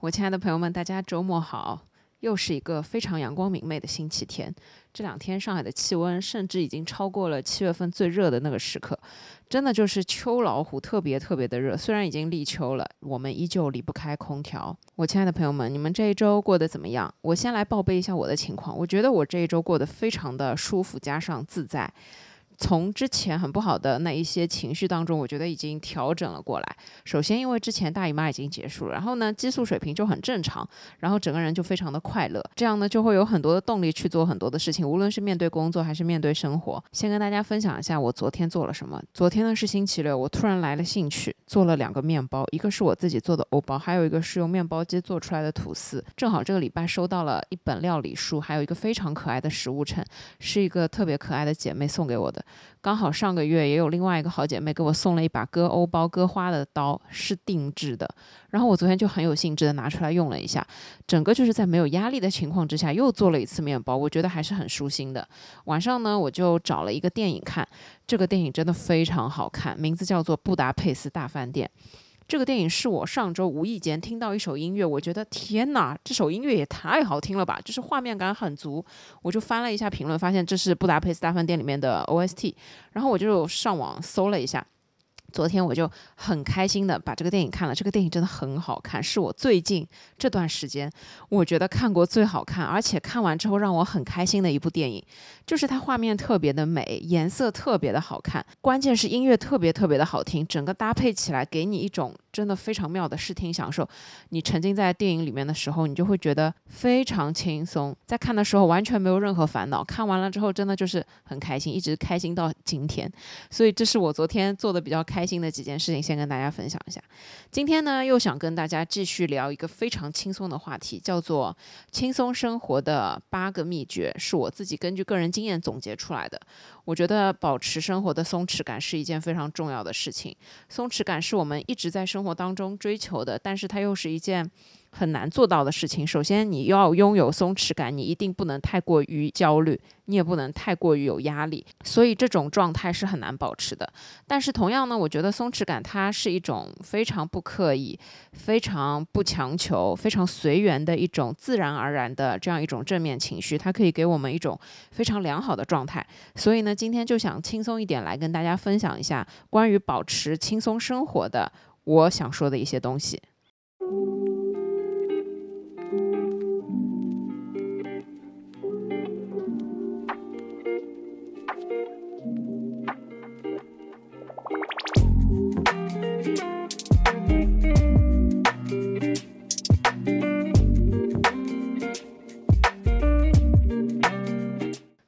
我亲爱的朋友们，大家周末好！又是一个非常阳光明媚的星期天。这两天上海的气温甚至已经超过了七月份最热的那个时刻，真的就是秋老虎，特别特别的热。虽然已经立秋了，我们依旧离不开空调。我亲爱的朋友们，你们这一周过得怎么样？我先来报备一下我的情况。我觉得我这一周过得非常的舒服，加上自在。从之前很不好的那一些情绪当中，我觉得已经调整了过来。首先，因为之前大姨妈已经结束了，然后呢，激素水平就很正常，然后整个人就非常的快乐，这样呢就会有很多的动力去做很多的事情，无论是面对工作还是面对生活。先跟大家分享一下我昨天做了什么。昨天呢是星期六，我突然来了兴趣，做了两个面包，一个是我自己做的欧包，还有一个是用面包机做出来的吐司。正好这个礼拜收到了一本料理书，还有一个非常可爱的食物秤，是一个特别可爱的姐妹送给我的。刚好上个月也有另外一个好姐妹给我送了一把割欧包、割花的刀，是定制的。然后我昨天就很有兴致的拿出来用了一下，整个就是在没有压力的情况之下又做了一次面包，我觉得还是很舒心的。晚上呢，我就找了一个电影看，这个电影真的非常好看，名字叫做《布达佩斯大饭店》。这个电影是我上周无意间听到一首音乐，我觉得天哪，这首音乐也太好听了吧！就是画面感很足，我就翻了一下评论，发现这是《布达佩斯大饭店》里面的 OST，然后我就上网搜了一下。昨天我就很开心的把这个电影看了，这个电影真的很好看，是我最近这段时间我觉得看过最好看，而且看完之后让我很开心的一部电影，就是它画面特别的美，颜色特别的好看，关键是音乐特别特别的好听，整个搭配起来给你一种真的非常妙的视听享受。你沉浸在电影里面的时候，你就会觉得非常轻松，在看的时候完全没有任何烦恼，看完了之后真的就是很开心，一直开心到今天。所以这是我昨天做的比较开。开心的几件事情，先跟大家分享一下。今天呢，又想跟大家继续聊一个非常轻松的话题，叫做“轻松生活的八个秘诀”，是我自己根据个人经验总结出来的。我觉得保持生活的松弛感是一件非常重要的事情。松弛感是我们一直在生活当中追求的，但是它又是一件。很难做到的事情。首先，你要拥有松弛感，你一定不能太过于焦虑，你也不能太过于有压力。所以，这种状态是很难保持的。但是，同样呢，我觉得松弛感它是一种非常不刻意、非常不强求、非常随缘的一种自然而然的这样一种正面情绪，它可以给我们一种非常良好的状态。所以呢，今天就想轻松一点来跟大家分享一下关于保持轻松生活的我想说的一些东西。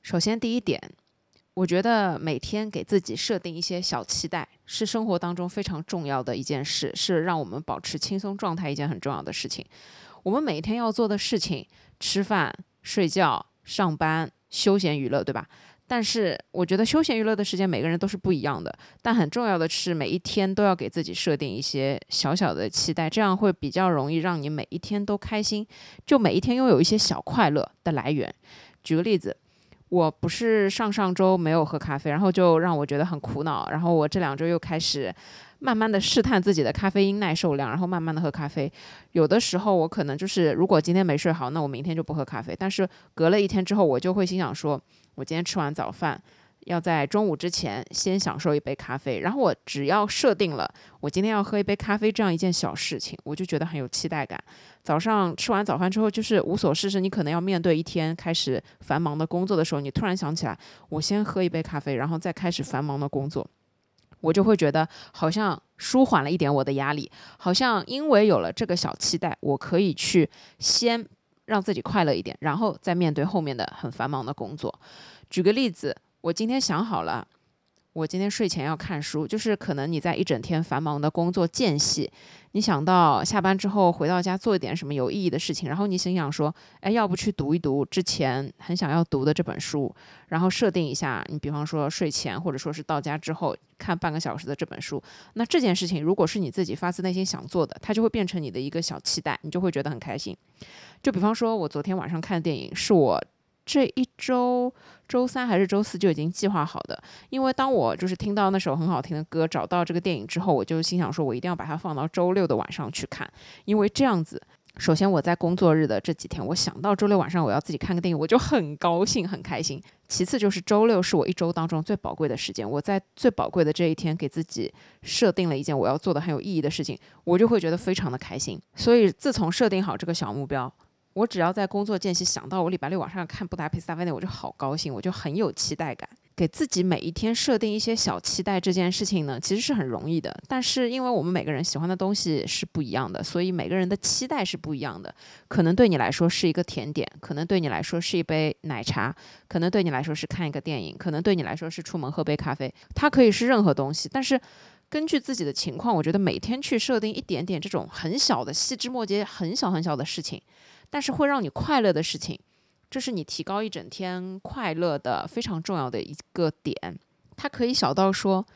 首先，第一点，我觉得每天给自己设定一些小期待，是生活当中非常重要的一件事，是让我们保持轻松状态一件很重要的事情。我们每天要做的事情，吃饭、睡觉、上班、休闲娱乐，对吧？但是我觉得休闲娱乐的时间每个人都是不一样的，但很重要的是每一天都要给自己设定一些小小的期待，这样会比较容易让你每一天都开心，就每一天拥有一些小快乐的来源。举个例子。我不是上上周没有喝咖啡，然后就让我觉得很苦恼。然后我这两周又开始慢慢的试探自己的咖啡因耐受量，然后慢慢的喝咖啡。有的时候我可能就是如果今天没睡好，那我明天就不喝咖啡。但是隔了一天之后，我就会心想说，我今天吃完早饭。要在中午之前先享受一杯咖啡，然后我只要设定了我今天要喝一杯咖啡这样一件小事情，我就觉得很有期待感。早上吃完早饭之后，就是无所事事，你可能要面对一天开始繁忙的工作的时候，你突然想起来，我先喝一杯咖啡，然后再开始繁忙的工作，我就会觉得好像舒缓了一点我的压力，好像因为有了这个小期待，我可以去先让自己快乐一点，然后再面对后面的很繁忙的工作。举个例子。我今天想好了，我今天睡前要看书。就是可能你在一整天繁忙的工作间隙，你想到下班之后回到家做一点什么有意义的事情，然后你心想说，哎，要不去读一读之前很想要读的这本书，然后设定一下，你比方说睡前或者说是到家之后看半个小时的这本书。那这件事情如果是你自己发自内心想做的，它就会变成你的一个小期待，你就会觉得很开心。就比方说，我昨天晚上看的电影是我。这一周周三还是周四就已经计划好的，因为当我就是听到那首很好听的歌，找到这个电影之后，我就心想说，我一定要把它放到周六的晚上去看，因为这样子首先，我在工作日的这几天，我想到周六晚上我要自己看个电影，我就很高兴、很开心。其次就是周六是我一周当中最宝贵的时间，我在最宝贵的这一天给自己设定了一件我要做的很有意义的事情，我就会觉得非常的开心。所以自从设定好这个小目标，我只要在工作间隙想到我礼拜六晚上看布达佩斯大饭店，我就好高兴，我就很有期待感。给自己每一天设定一些小期待，这件事情呢，其实是很容易的。但是，因为我们每个人喜欢的东西是不一样的，所以每个人的期待是不一样的。可能对你来说是一个甜点，可能对你来说是一杯奶茶，可能对你来说是看一个电影，可能对你来说是出门喝杯咖啡。它可以是任何东西。但是，根据自己的情况，我觉得每天去设定一点点这种很小的细枝末节、很小很小的事情，但是会让你快乐的事情。这是你提高一整天快乐的非常重要的一个点，它可以小到说，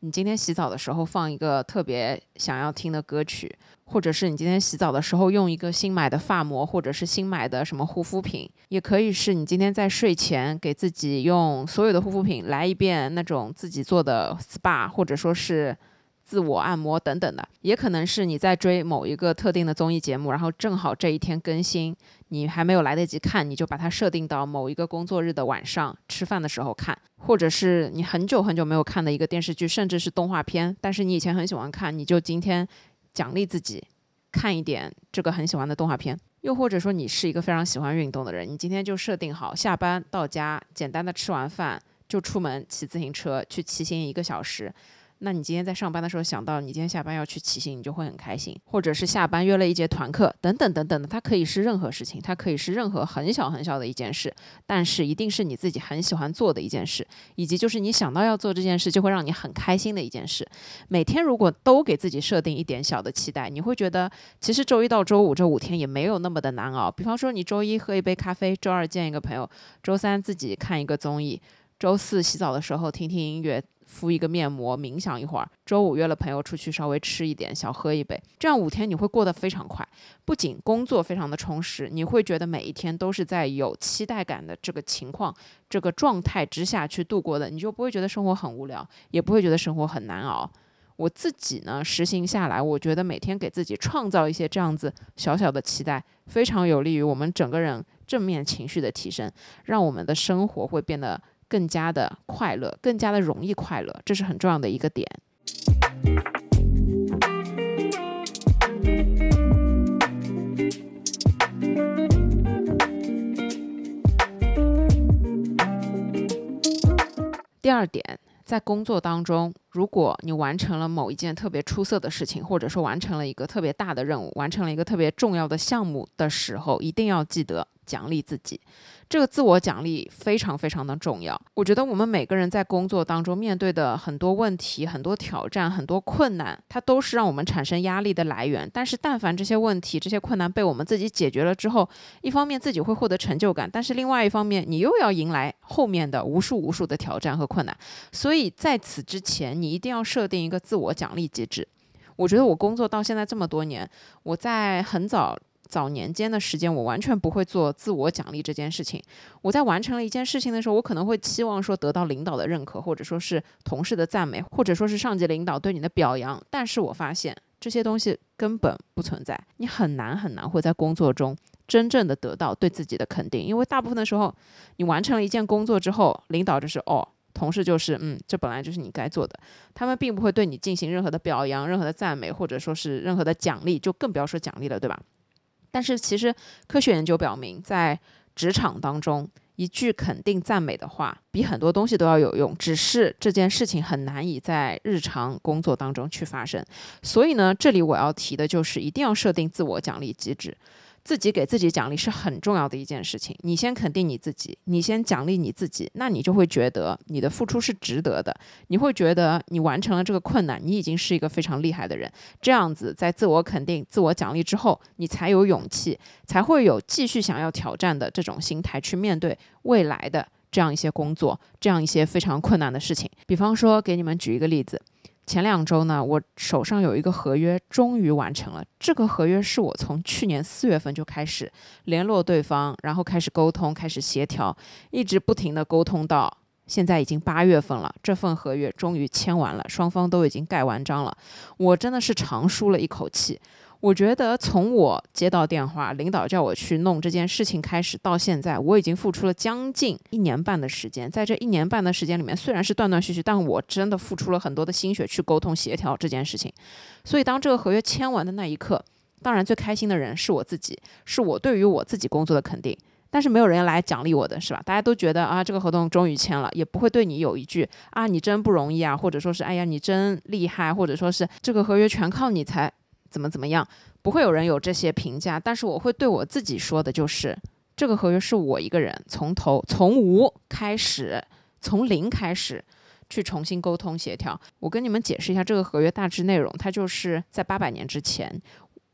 你今天洗澡的时候放一个特别想要听的歌曲，或者是你今天洗澡的时候用一个新买的发膜，或者是新买的什么护肤品，也可以是你今天在睡前给自己用所有的护肤品来一遍那种自己做的 SPA，或者说是。自我按摩等等的，也可能是你在追某一个特定的综艺节目，然后正好这一天更新，你还没有来得及看，你就把它设定到某一个工作日的晚上吃饭的时候看，或者是你很久很久没有看的一个电视剧，甚至是动画片，但是你以前很喜欢看，你就今天奖励自己看一点这个很喜欢的动画片，又或者说你是一个非常喜欢运动的人，你今天就设定好下班到家，简单的吃完饭就出门骑自行车去骑行一个小时。那你今天在上班的时候想到你今天下班要去骑行，你就会很开心，或者是下班约了一节团课，等等等等的，它可以是任何事情，它可以是任何很小很小的一件事，但是一定是你自己很喜欢做的一件事，以及就是你想到要做这件事就会让你很开心的一件事。每天如果都给自己设定一点小的期待，你会觉得其实周一到周五这五天也没有那么的难熬。比方说你周一喝一杯咖啡，周二见一个朋友，周三自己看一个综艺，周四洗澡的时候听听音乐。敷一个面膜，冥想一会儿。周五约了朋友出去，稍微吃一点，小喝一杯。这样五天你会过得非常快，不仅工作非常的充实，你会觉得每一天都是在有期待感的这个情况、这个状态之下去度过的，你就不会觉得生活很无聊，也不会觉得生活很难熬。我自己呢，实行下来，我觉得每天给自己创造一些这样子小小的期待，非常有利于我们整个人正面情绪的提升，让我们的生活会变得。更加的快乐，更加的容易快乐，这是很重要的一个点。第二点，在工作当中，如果你完成了某一件特别出色的事情，或者说完成了一个特别大的任务，完成了一个特别重要的项目的时候，一定要记得奖励自己。这个自我奖励非常非常的重要。我觉得我们每个人在工作当中面对的很多问题、很多挑战、很多困难，它都是让我们产生压力的来源。但是，但凡这些问题、这些困难被我们自己解决了之后，一方面自己会获得成就感，但是另外一方面，你又要迎来后面的无数无数的挑战和困难。所以在此之前，你一定要设定一个自我奖励机制。我觉得我工作到现在这么多年，我在很早。早年间的时间，我完全不会做自我奖励这件事情。我在完成了一件事情的时候，我可能会期望说得到领导的认可，或者说是同事的赞美，或者说是上级领导对你的表扬。但是我发现这些东西根本不存在，你很难很难会在工作中真正的得到对自己的肯定，因为大部分的时候，你完成了一件工作之后，领导就是哦，同事就是嗯，这本来就是你该做的，他们并不会对你进行任何的表扬、任何的赞美，或者说是任何的奖励，就更不要说奖励了，对吧？但是其实，科学研究表明，在职场当中，一句肯定赞美的话，比很多东西都要有用。只是这件事情很难以在日常工作当中去发生。所以呢，这里我要提的就是，一定要设定自我奖励机制。自己给自己奖励是很重要的一件事情。你先肯定你自己，你先奖励你自己，那你就会觉得你的付出是值得的。你会觉得你完成了这个困难，你已经是一个非常厉害的人。这样子，在自我肯定、自我奖励之后，你才有勇气，才会有继续想要挑战的这种心态去面对未来的这样一些工作，这样一些非常困难的事情。比方说，给你们举一个例子。前两周呢，我手上有一个合约，终于完成了。这个合约是我从去年四月份就开始联络对方，然后开始沟通，开始协调，一直不停的沟通到现在已经八月份了。这份合约终于签完了，双方都已经盖完章了。我真的是长舒了一口气。我觉得从我接到电话，领导叫我去弄这件事情开始到现在，我已经付出了将近一年半的时间。在这一年半的时间里面，虽然是断断续续，但我真的付出了很多的心血去沟通协调这件事情。所以当这个合约签完的那一刻，当然最开心的人是我自己，是我对于我自己工作的肯定。但是没有人来奖励我的是吧？大家都觉得啊，这个合同终于签了，也不会对你有一句啊，你真不容易啊，或者说是哎呀，你真厉害，或者说是这个合约全靠你才。怎么怎么样？不会有人有这些评价，但是我会对我自己说的，就是这个合约是我一个人从头从无开始，从零开始去重新沟通协调。我跟你们解释一下这个合约大致内容，它就是在八百年之前。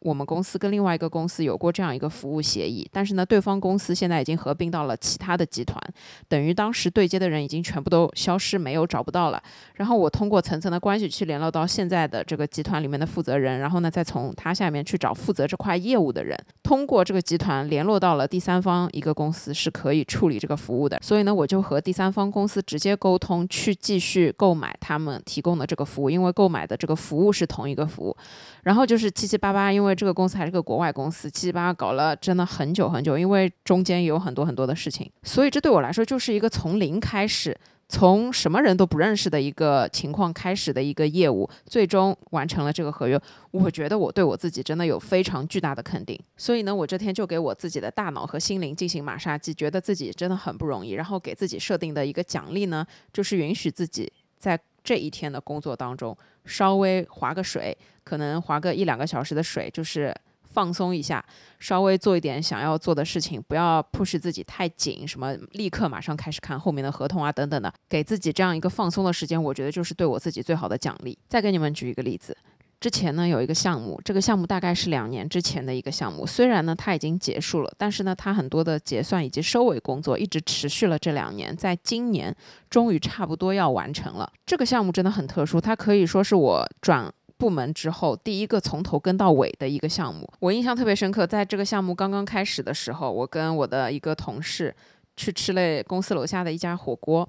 我们公司跟另外一个公司有过这样一个服务协议，但是呢，对方公司现在已经合并到了其他的集团，等于当时对接的人已经全部都消失，没有找不到了。然后我通过层层的关系去联络到现在的这个集团里面的负责人，然后呢，再从他下面去找负责这块业务的人，通过这个集团联络到了第三方一个公司是可以处理这个服务的。所以呢，我就和第三方公司直接沟通，去继续购买他们提供的这个服务，因为购买的这个服务是同一个服务。然后就是七七八八，因为这个公司还是个国外公司，七七八八搞了真的很久很久，因为中间有很多很多的事情，所以这对我来说就是一个从零开始，从什么人都不认识的一个情况开始的一个业务，最终完成了这个合约。我觉得我对我自己真的有非常巨大的肯定，所以呢，我这天就给我自己的大脑和心灵进行马杀鸡，觉得自己真的很不容易，然后给自己设定的一个奖励呢，就是允许自己在这一天的工作当中稍微划个水。可能划个一两个小时的水，就是放松一下，稍微做一点想要做的事情，不要 push 自己太紧，什么立刻马上开始看后面的合同啊等等的，给自己这样一个放松的时间，我觉得就是对我自己最好的奖励。再给你们举一个例子。之前呢有一个项目，这个项目大概是两年之前的一个项目，虽然呢它已经结束了，但是呢它很多的结算以及收尾工作一直持续了这两年，在今年终于差不多要完成了。这个项目真的很特殊，它可以说是我转部门之后第一个从头跟到尾的一个项目，我印象特别深刻。在这个项目刚刚开始的时候，我跟我的一个同事去吃了公司楼下的一家火锅。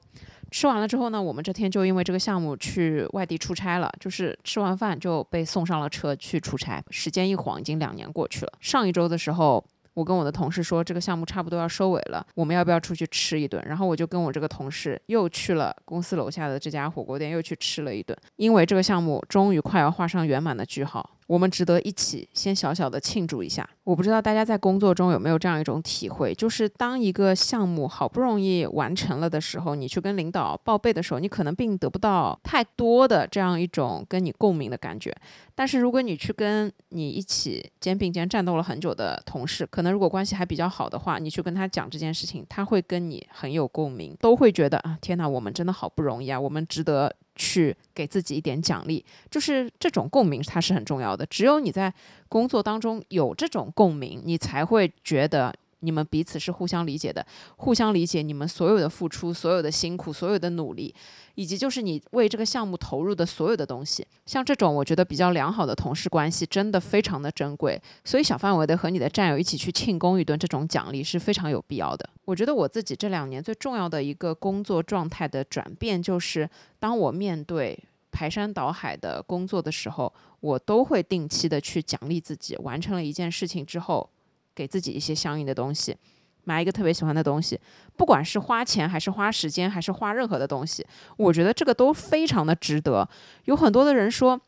吃完了之后呢，我们这天就因为这个项目去外地出差了，就是吃完饭就被送上了车去出差。时间一晃，已经两年过去了。上一周的时候，我跟我的同事说，这个项目差不多要收尾了，我们要不要出去吃一顿？然后我就跟我这个同事又去了公司楼下的这家火锅店，又去吃了一顿，因为这个项目终于快要画上圆满的句号。我们值得一起先小小的庆祝一下。我不知道大家在工作中有没有这样一种体会，就是当一个项目好不容易完成了的时候，你去跟领导报备的时候，你可能并得不到太多的这样一种跟你共鸣的感觉。但是如果你去跟你一起肩并肩战斗了很久的同事，可能如果关系还比较好的话，你去跟他讲这件事情，他会跟你很有共鸣，都会觉得啊，天哪，我们真的好不容易啊，我们值得。去给自己一点奖励，就是这种共鸣，它是很重要的。只有你在工作当中有这种共鸣，你才会觉得。你们彼此是互相理解的，互相理解你们所有的付出、所有的辛苦、所有的努力，以及就是你为这个项目投入的所有的东西。像这种我觉得比较良好的同事关系，真的非常的珍贵。所以小范围的和你的战友一起去庆功一顿，这种奖励是非常有必要的。我觉得我自己这两年最重要的一个工作状态的转变，就是当我面对排山倒海的工作的时候，我都会定期的去奖励自己，完成了一件事情之后。给自己一些相应的东西，买一个特别喜欢的东西，不管是花钱还是花时间还是花任何的东西，我觉得这个都非常的值得。有很多的人说，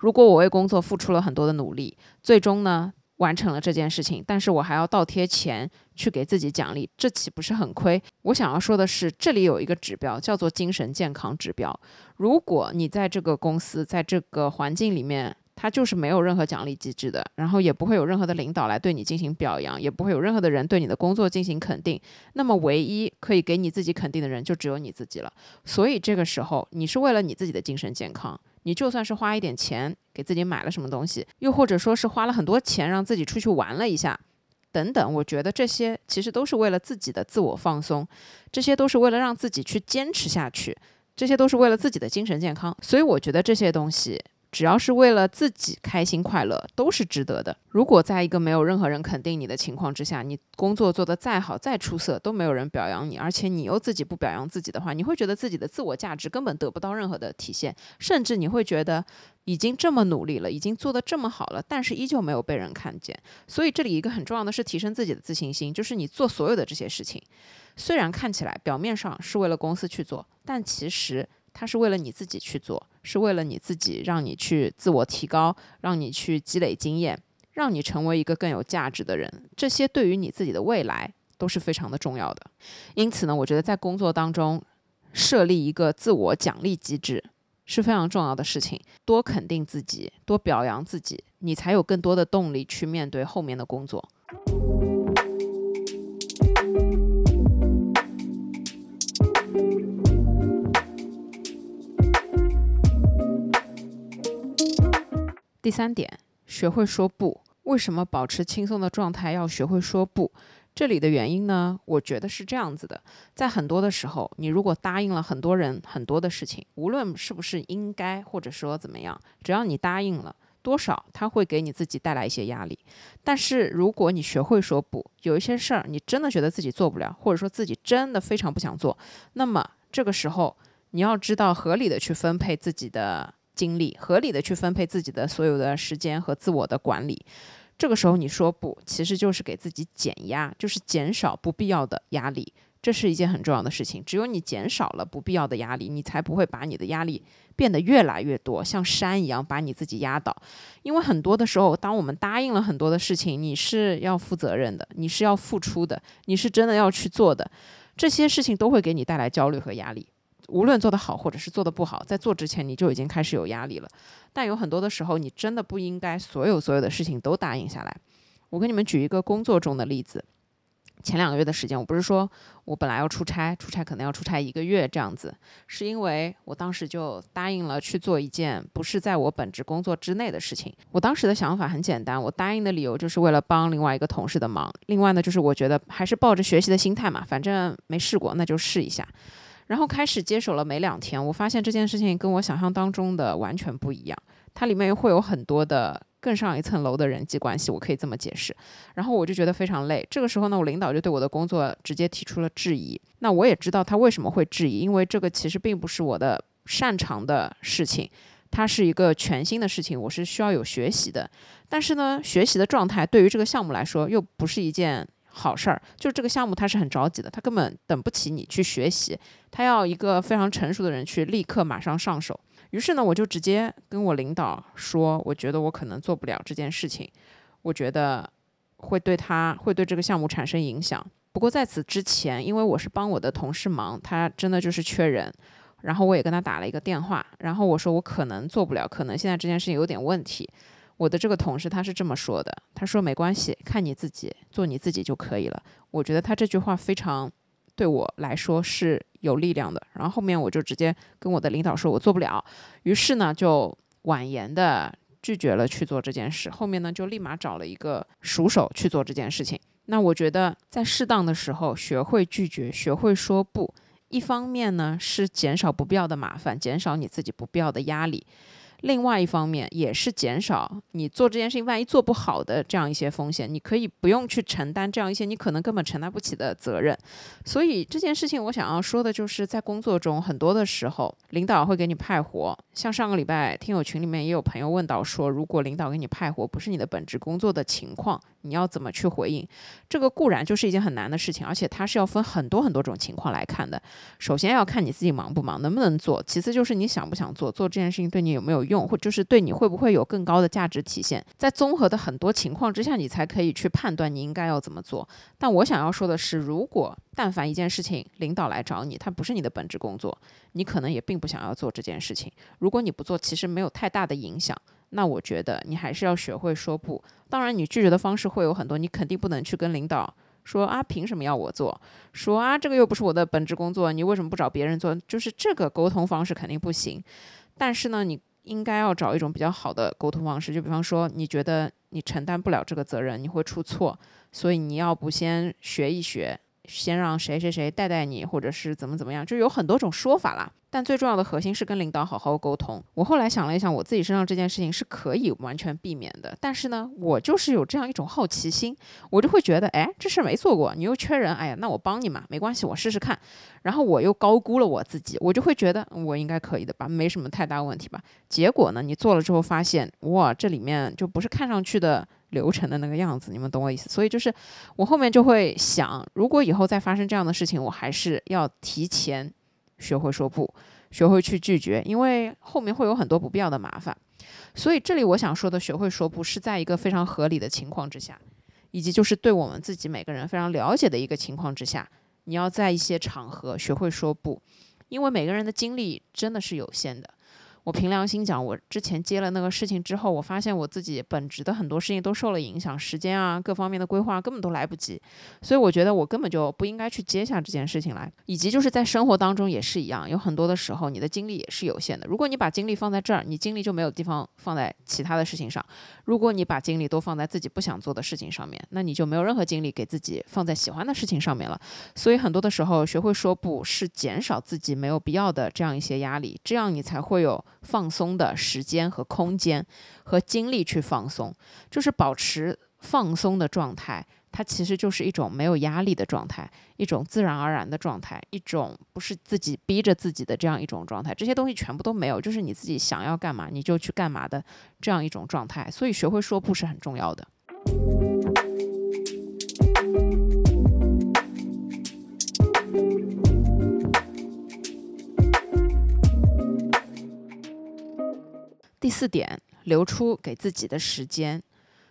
如果我为工作付出了很多的努力，最终呢完成了这件事情，但是我还要倒贴钱去给自己奖励，这岂不是很亏？我想要说的是，这里有一个指标叫做精神健康指标。如果你在这个公司，在这个环境里面，他就是没有任何奖励机制的，然后也不会有任何的领导来对你进行表扬，也不会有任何的人对你的工作进行肯定。那么，唯一可以给你自己肯定的人就只有你自己了。所以，这个时候你是为了你自己的精神健康，你就算是花一点钱给自己买了什么东西，又或者说是花了很多钱让自己出去玩了一下，等等，我觉得这些其实都是为了自己的自我放松，这些都是为了让自己去坚持下去，这些都是为了自己的精神健康。所以，我觉得这些东西。只要是为了自己开心快乐，都是值得的。如果在一个没有任何人肯定你的情况之下，你工作做得再好、再出色，都没有人表扬你，而且你又自己不表扬自己的话，你会觉得自己的自我价值根本得不到任何的体现，甚至你会觉得已经这么努力了，已经做得这么好了，但是依旧没有被人看见。所以这里一个很重要的是提升自己的自信心，就是你做所有的这些事情，虽然看起来表面上是为了公司去做，但其实它是为了你自己去做，是为了你自己，让你去自我提高，让你去积累经验，让你成为一个更有价值的人。这些对于你自己的未来都是非常的重要的。因此呢，我觉得在工作当中设立一个自我奖励机制。是非常重要的事情，多肯定自己，多表扬自己，你才有更多的动力去面对后面的工作。第三点，学会说不。为什么保持轻松的状态要学会说不？这里的原因呢，我觉得是这样子的，在很多的时候，你如果答应了很多人很多的事情，无论是不是应该，或者说怎么样，只要你答应了，多少他会给你自己带来一些压力。但是如果你学会说不，有一些事儿你真的觉得自己做不了，或者说自己真的非常不想做，那么这个时候你要知道合理的去分配自己的精力，合理的去分配自己的所有的时间和自我的管理。这个时候你说不，其实就是给自己减压，就是减少不必要的压力，这是一件很重要的事情。只有你减少了不必要的压力，你才不会把你的压力变得越来越多，像山一样把你自己压倒。因为很多的时候，当我们答应了很多的事情，你是要负责任的，你是要付出的，你是真的要去做的，这些事情都会给你带来焦虑和压力。无论做得好或者是做得不好，在做之前你就已经开始有压力了。但有很多的时候，你真的不应该所有所有的事情都答应下来。我给你们举一个工作中的例子。前两个月的时间，我不是说我本来要出差，出差可能要出差一个月这样子，是因为我当时就答应了去做一件不是在我本职工作之内的事情。我当时的想法很简单，我答应的理由就是为了帮另外一个同事的忙。另外呢，就是我觉得还是抱着学习的心态嘛，反正没试过，那就试一下。然后开始接手了没两天，我发现这件事情跟我想象当中的完全不一样。它里面会有很多的更上一层楼的人际关系，我可以这么解释。然后我就觉得非常累。这个时候呢，我领导就对我的工作直接提出了质疑。那我也知道他为什么会质疑，因为这个其实并不是我的擅长的事情，它是一个全新的事情，我是需要有学习的。但是呢，学习的状态对于这个项目来说又不是一件。好事儿，就是这个项目他是很着急的，他根本等不起你去学习，他要一个非常成熟的人去立刻马上上手。于是呢，我就直接跟我领导说，我觉得我可能做不了这件事情，我觉得会对他会对这个项目产生影响。不过在此之前，因为我是帮我的同事忙，他真的就是缺人，然后我也跟他打了一个电话，然后我说我可能做不了，可能现在这件事情有点问题。我的这个同事他是这么说的，他说没关系，看你自己做你自己就可以了。我觉得他这句话非常对我来说是有力量的。然后后面我就直接跟我的领导说，我做不了。于是呢，就婉言的拒绝了去做这件事。后面呢，就立马找了一个熟手去做这件事情。那我觉得在适当的时候学会拒绝，学会说不，一方面呢是减少不必要的麻烦，减少你自己不必要的压力。另外一方面，也是减少你做这件事情万一做不好的这样一些风险，你可以不用去承担这样一些你可能根本承担不起的责任。所以这件事情，我想要说的就是在工作中很多的时候，领导会给你派活。像上个礼拜听友群里面也有朋友问到说，如果领导给你派活不是你的本职工作的情况，你要怎么去回应？这个固然就是一件很难的事情，而且它是要分很多很多种情况来看的。首先要看你自己忙不忙，能不能做；其次就是你想不想做，做这件事情对你有没有用。或就是对你会不会有更高的价值体现，在综合的很多情况之下，你才可以去判断你应该要怎么做。但我想要说的是，如果但凡一件事情领导来找你，它不是你的本职工作，你可能也并不想要做这件事情。如果你不做，其实没有太大的影响，那我觉得你还是要学会说不。当然，你拒绝的方式会有很多，你肯定不能去跟领导说啊，凭什么要我做？说啊，这个又不是我的本职工作，你为什么不找别人做？就是这个沟通方式肯定不行。但是呢，你。应该要找一种比较好的沟通方式，就比方说，你觉得你承担不了这个责任，你会出错，所以你要不先学一学，先让谁谁谁带带你，或者是怎么怎么样，就有很多种说法啦。但最重要的核心是跟领导好好沟通。我后来想了一想，我自己身上这件事情是可以完全避免的。但是呢，我就是有这样一种好奇心，我就会觉得，哎，这事没做过，你又缺人，哎呀，那我帮你嘛，没关系，我试试看。然后我又高估了我自己，我就会觉得我应该可以的吧，没什么太大问题吧。结果呢，你做了之后发现，哇，这里面就不是看上去的流程的那个样子，你们懂我意思？所以就是我后面就会想，如果以后再发生这样的事情，我还是要提前。学会说不，学会去拒绝，因为后面会有很多不必要的麻烦。所以这里我想说的，学会说不是在一个非常合理的情况之下，以及就是对我们自己每个人非常了解的一个情况之下，你要在一些场合学会说不，因为每个人的精力真的是有限的。我凭良心讲，我之前接了那个事情之后，我发现我自己本职的很多事情都受了影响，时间啊各方面的规划根本都来不及，所以我觉得我根本就不应该去接下这件事情来。以及就是在生活当中也是一样，有很多的时候你的精力也是有限的。如果你把精力放在这儿，你精力就没有地方放在其他的事情上；如果你把精力都放在自己不想做的事情上面，那你就没有任何精力给自己放在喜欢的事情上面了。所以很多的时候，学会说不是减少自己没有必要的这样一些压力，这样你才会有。放松的时间和空间和精力去放松，就是保持放松的状态。它其实就是一种没有压力的状态，一种自然而然的状态，一种不是自己逼着自己的这样一种状态。这些东西全部都没有，就是你自己想要干嘛你就去干嘛的这样一种状态。所以学会说不是很重要的。第四点，留出给自己的时间，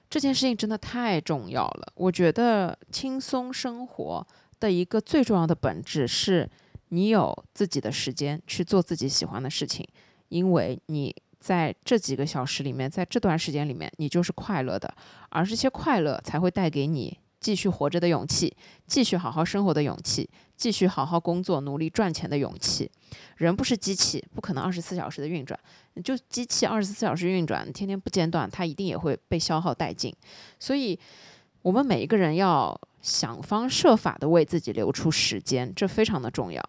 这件事情真的太重要了。我觉得轻松生活的一个最重要的本质是，你有自己的时间去做自己喜欢的事情，因为你在这几个小时里面，在这段时间里面，你就是快乐的，而这些快乐才会带给你。继续活着的勇气，继续好好生活的勇气，继续好好工作、努力赚钱的勇气。人不是机器，不可能二十四小时的运转。就机器二十四小时运转，天天不间断，它一定也会被消耗殆尽。所以，我们每一个人要想方设法的为自己留出时间，这非常的重要。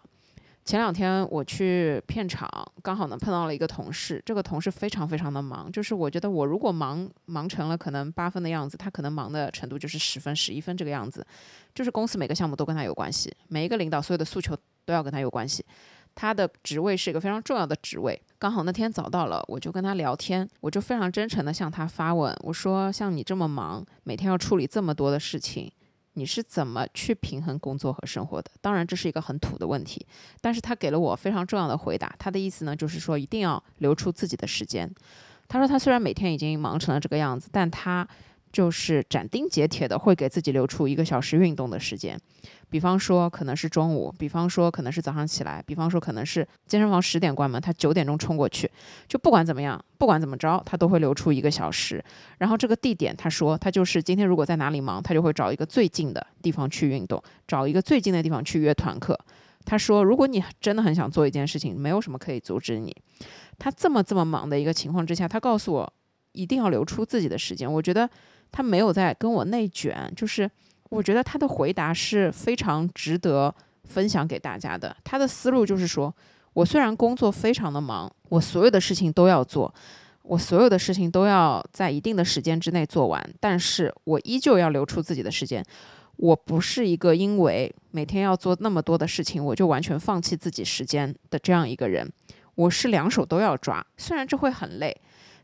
前两天我去片场，刚好呢碰到了一个同事。这个同事非常非常的忙，就是我觉得我如果忙忙成了可能八分的样子，他可能忙的程度就是十分、十一分这个样子。就是公司每个项目都跟他有关系，每一个领导所有的诉求都要跟他有关系。他的职位是一个非常重要的职位。刚好那天早到了，我就跟他聊天，我就非常真诚的向他发问，我说：像你这么忙，每天要处理这么多的事情。你是怎么去平衡工作和生活的？当然，这是一个很土的问题，但是他给了我非常重要的回答。他的意思呢，就是说一定要留出自己的时间。他说他虽然每天已经忙成了这个样子，但他。就是斩钉截铁的会给自己留出一个小时运动的时间，比方说可能是中午，比方说可能是早上起来，比方说可能是健身房十点关门，他九点钟冲过去，就不管怎么样，不管怎么着，他都会留出一个小时。然后这个地点，他说他就是今天如果在哪里忙，他就会找一个最近的地方去运动，找一个最近的地方去约团课。他说，如果你真的很想做一件事情，没有什么可以阻止你。他这么这么忙的一个情况之下，他告诉我一定要留出自己的时间。我觉得。他没有在跟我内卷，就是我觉得他的回答是非常值得分享给大家的。他的思路就是说，我虽然工作非常的忙，我所有的事情都要做，我所有的事情都要在一定的时间之内做完，但是我依旧要留出自己的时间。我不是一个因为每天要做那么多的事情，我就完全放弃自己时间的这样一个人。我是两手都要抓，虽然这会很累。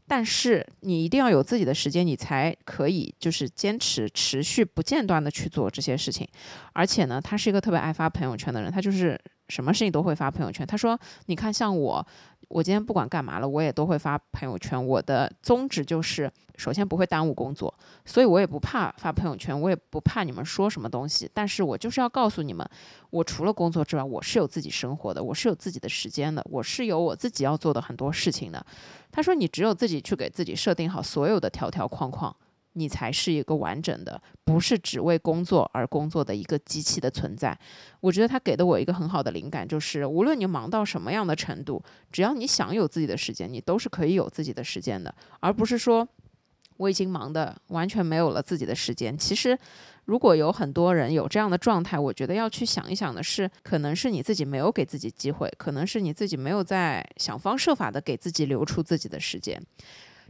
但是你一定要有自己的时间，你才可以就是坚持、持续、不间断的去做这些事情。而且呢，他是一个特别爱发朋友圈的人，他就是什么事情都会发朋友圈。他说：“你看，像我。”我今天不管干嘛了，我也都会发朋友圈。我的宗旨就是，首先不会耽误工作，所以我也不怕发朋友圈，我也不怕你们说什么东西。但是我就是要告诉你们，我除了工作之外，我是有自己生活的，我是有自己的时间的，我是有我自己要做的很多事情的。他说，你只有自己去给自己设定好所有的条条框框。你才是一个完整的，不是只为工作而工作的一个机器的存在。我觉得他给的我一个很好的灵感，就是无论你忙到什么样的程度，只要你想有自己的时间，你都是可以有自己的时间的，而不是说我已经忙的完全没有了自己的时间。其实，如果有很多人有这样的状态，我觉得要去想一想的是，可能是你自己没有给自己机会，可能是你自己没有在想方设法的给自己留出自己的时间。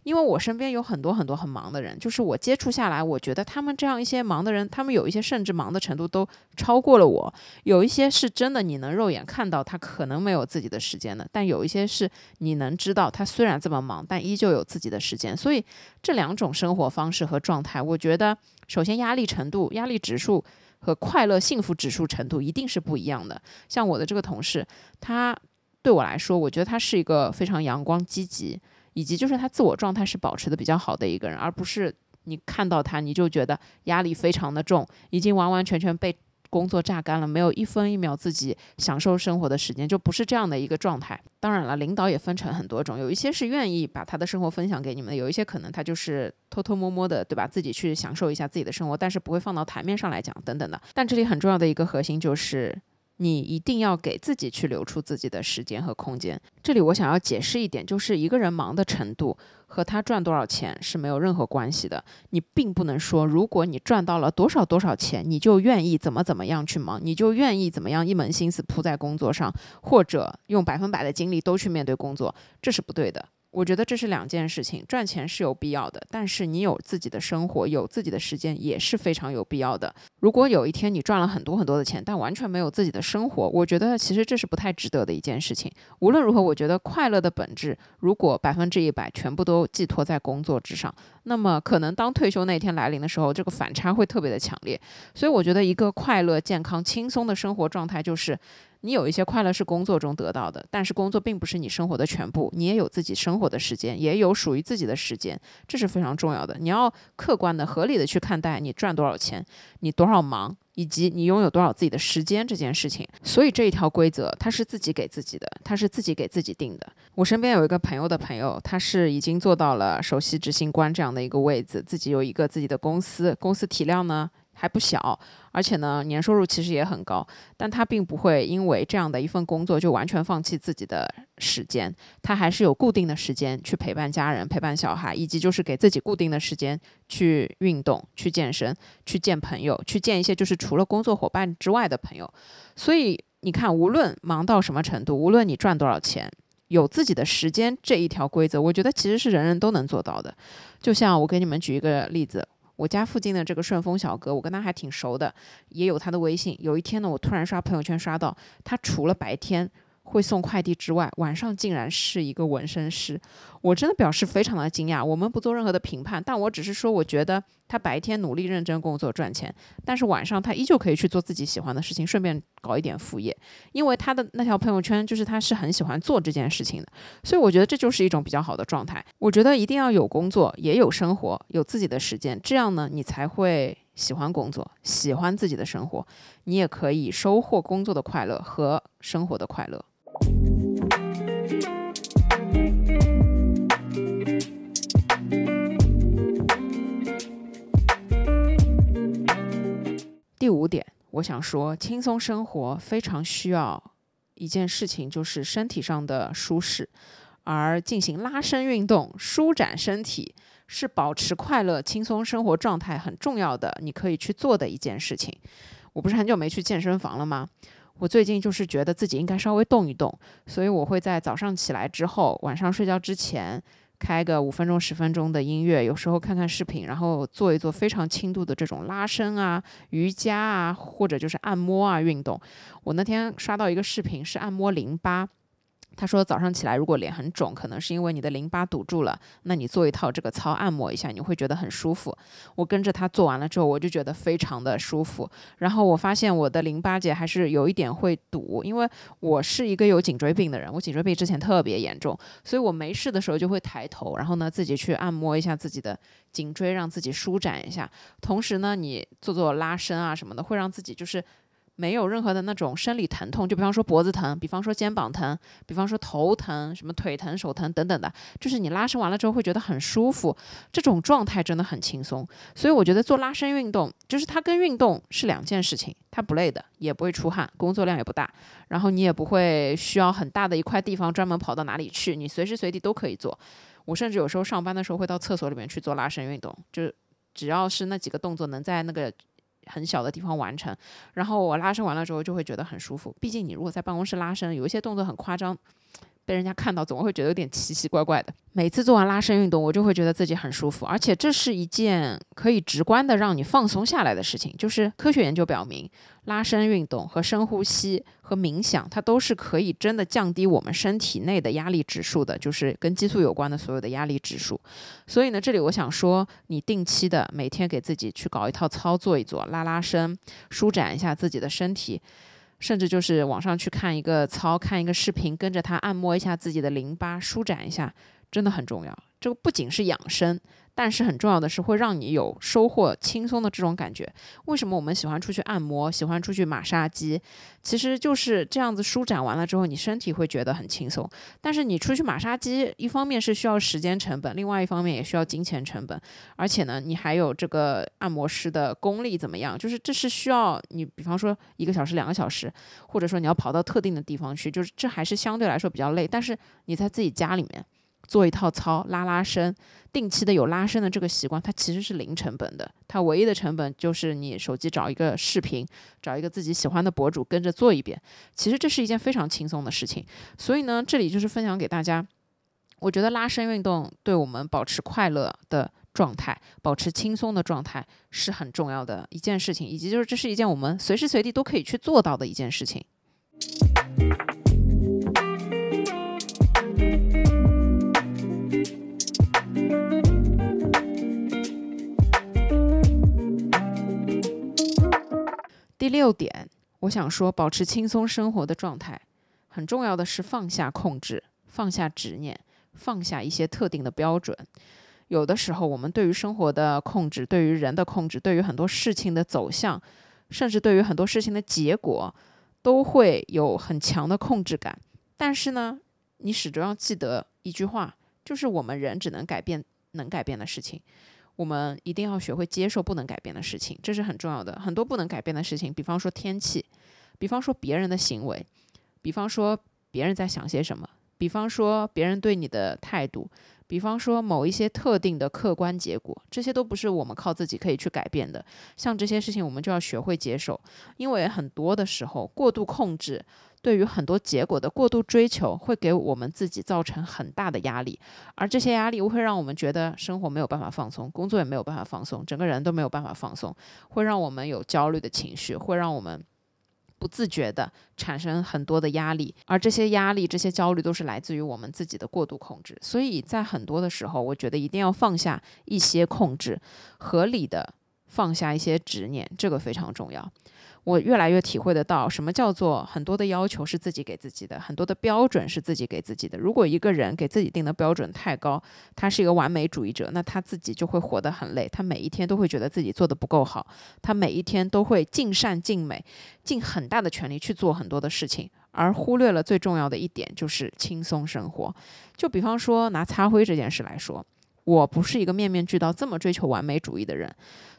因为我身边有很多很多很忙的人，就是我接触下来，我觉得他们这样一些忙的人，他们有一些甚至忙的程度都超过了我。有一些是真的，你能肉眼看到他可能没有自己的时间的，但有一些是你能知道他虽然这么忙，但依旧有自己的时间。所以这两种生活方式和状态，我觉得首先压力程度、压力指数和快乐幸福指数程度一定是不一样的。像我的这个同事，他对我来说，我觉得他是一个非常阳光积极。以及就是他自我状态是保持的比较好的一个人，而不是你看到他你就觉得压力非常的重，已经完完全全被工作榨干了，没有一分一秒自己享受生活的时间，就不是这样的一个状态。当然了，领导也分成很多种，有一些是愿意把他的生活分享给你们的，有一些可能他就是偷偷摸摸的，对吧？自己去享受一下自己的生活，但是不会放到台面上来讲等等的。但这里很重要的一个核心就是。你一定要给自己去留出自己的时间和空间。这里我想要解释一点，就是一个人忙的程度和他赚多少钱是没有任何关系的。你并不能说，如果你赚到了多少多少钱，你就愿意怎么怎么样去忙，你就愿意怎么样一门心思扑在工作上，或者用百分百的精力都去面对工作，这是不对的。我觉得这是两件事情，赚钱是有必要的，但是你有自己的生活，有自己的时间也是非常有必要的。如果有一天你赚了很多很多的钱，但完全没有自己的生活，我觉得其实这是不太值得的一件事情。无论如何，我觉得快乐的本质，如果百分之一百全部都寄托在工作之上，那么可能当退休那天来临的时候，这个反差会特别的强烈。所以我觉得一个快乐、健康、轻松的生活状态就是。你有一些快乐是工作中得到的，但是工作并不是你生活的全部，你也有自己生活的时间，也有属于自己的时间，这是非常重要的。你要客观的、合理的去看待你赚多少钱，你多少忙，以及你拥有多少自己的时间这件事情。所以这一条规则，它是自己给自己的，它是自己给自己定的。我身边有一个朋友的朋友，他是已经做到了首席执行官这样的一个位置，自己有一个自己的公司，公司体量呢？还不小，而且呢，年收入其实也很高，但他并不会因为这样的一份工作就完全放弃自己的时间，他还是有固定的时间去陪伴家人、陪伴小孩，以及就是给自己固定的时间去运动、去健身、去见朋友、去见一些就是除了工作伙伴之外的朋友。所以你看，无论忙到什么程度，无论你赚多少钱，有自己的时间这一条规则，我觉得其实是人人都能做到的。就像我给你们举一个例子。我家附近的这个顺丰小哥，我跟他还挺熟的，也有他的微信。有一天呢，我突然刷朋友圈刷到，他除了白天。会送快递之外，晚上竟然是一个纹身师，我真的表示非常的惊讶。我们不做任何的评判，但我只是说，我觉得他白天努力认真工作赚钱，但是晚上他依旧可以去做自己喜欢的事情，顺便搞一点副业。因为他的那条朋友圈就是他是很喜欢做这件事情的，所以我觉得这就是一种比较好的状态。我觉得一定要有工作，也有生活，有自己的时间，这样呢，你才会喜欢工作，喜欢自己的生活，你也可以收获工作的快乐和生活的快乐。第五点，我想说，轻松生活非常需要一件事情，就是身体上的舒适。而进行拉伸运动、舒展身体，是保持快乐、轻松生活状态很重要的，你可以去做的一件事情。我不是很久没去健身房了吗？我最近就是觉得自己应该稍微动一动，所以我会在早上起来之后，晚上睡觉之前开个五分钟、十分钟的音乐，有时候看看视频，然后做一做非常轻度的这种拉伸啊、瑜伽啊，或者就是按摩啊运动。我那天刷到一个视频，是按摩淋巴。他说早上起来如果脸很肿，可能是因为你的淋巴堵住了。那你做一套这个操按摩一下，你会觉得很舒服。我跟着他做完了之后，我就觉得非常的舒服。然后我发现我的淋巴结还是有一点会堵，因为我是一个有颈椎病的人，我颈椎病之前特别严重，所以我没事的时候就会抬头，然后呢自己去按摩一下自己的颈椎，让自己舒展一下。同时呢，你做做拉伸啊什么的，会让自己就是。没有任何的那种生理疼痛，就比方说脖子疼，比方说肩膀疼，比方说头疼，什么腿疼、手疼等等的，就是你拉伸完了之后会觉得很舒服，这种状态真的很轻松。所以我觉得做拉伸运动，就是它跟运动是两件事情，它不累的，也不会出汗，工作量也不大，然后你也不会需要很大的一块地方专门跑到哪里去，你随时随地都可以做。我甚至有时候上班的时候会到厕所里面去做拉伸运动，就只要是那几个动作能在那个很小的地方完成，然后我拉伸完了之后就会觉得很舒服。毕竟你如果在办公室拉伸，有一些动作很夸张。被人家看到，总会觉得有点奇奇怪怪的。每次做完拉伸运动，我就会觉得自己很舒服，而且这是一件可以直观的让你放松下来的事情。就是科学研究表明，拉伸运动和深呼吸和冥想，它都是可以真的降低我们身体内的压力指数的，就是跟激素有关的所有的压力指数。所以呢，这里我想说，你定期的每天给自己去搞一套操做一做，拉拉伸，舒展一下自己的身体。甚至就是网上去看一个操，看一个视频，跟着他按摩一下自己的淋巴，舒展一下，真的很重要。这个不仅是养生。但是很重要的是，会让你有收获、轻松的这种感觉。为什么我们喜欢出去按摩，喜欢出去马杀鸡？其实就是这样子舒展完了之后，你身体会觉得很轻松。但是你出去马杀鸡，一方面是需要时间成本，另外一方面也需要金钱成本。而且呢，你还有这个按摩师的功力怎么样？就是这是需要你，比方说一个小时、两个小时，或者说你要跑到特定的地方去，就是这还是相对来说比较累。但是你在自己家里面。做一套操，拉拉伸，定期的有拉伸的这个习惯，它其实是零成本的。它唯一的成本就是你手机找一个视频，找一个自己喜欢的博主跟着做一遍。其实这是一件非常轻松的事情。所以呢，这里就是分享给大家，我觉得拉伸运动对我们保持快乐的状态、保持轻松的状态是很重要的一件事情，以及就是这是一件我们随时随地都可以去做到的一件事情。第六点，我想说，保持轻松生活的状态，很重要的是放下控制，放下执念，放下一些特定的标准。有的时候，我们对于生活的控制，对于人的控制，对于很多事情的走向，甚至对于很多事情的结果，都会有很强的控制感。但是呢，你始终要记得一句话，就是我们人只能改变能改变的事情。我们一定要学会接受不能改变的事情，这是很重要的。很多不能改变的事情，比方说天气，比方说别人的行为，比方说别人在想些什么，比方说别人对你的态度，比方说某一些特定的客观结果，这些都不是我们靠自己可以去改变的。像这些事情，我们就要学会接受，因为很多的时候过度控制。对于很多结果的过度追求，会给我们自己造成很大的压力，而这些压力会让我们觉得生活没有办法放松，工作也没有办法放松，整个人都没有办法放松，会让我们有焦虑的情绪，会让我们不自觉的产生很多的压力，而这些压力、这些焦虑都是来自于我们自己的过度控制。所以在很多的时候，我觉得一定要放下一些控制，合理的放下一些执念，这个非常重要。我越来越体会得到，什么叫做很多的要求是自己给自己的，很多的标准是自己给自己的。如果一个人给自己定的标准太高，他是一个完美主义者，那他自己就会活得很累。他每一天都会觉得自己做的不够好，他每一天都会尽善尽美，尽很大的全力去做很多的事情，而忽略了最重要的一点，就是轻松生活。就比方说拿擦灰这件事来说，我不是一个面面俱到、这么追求完美主义的人，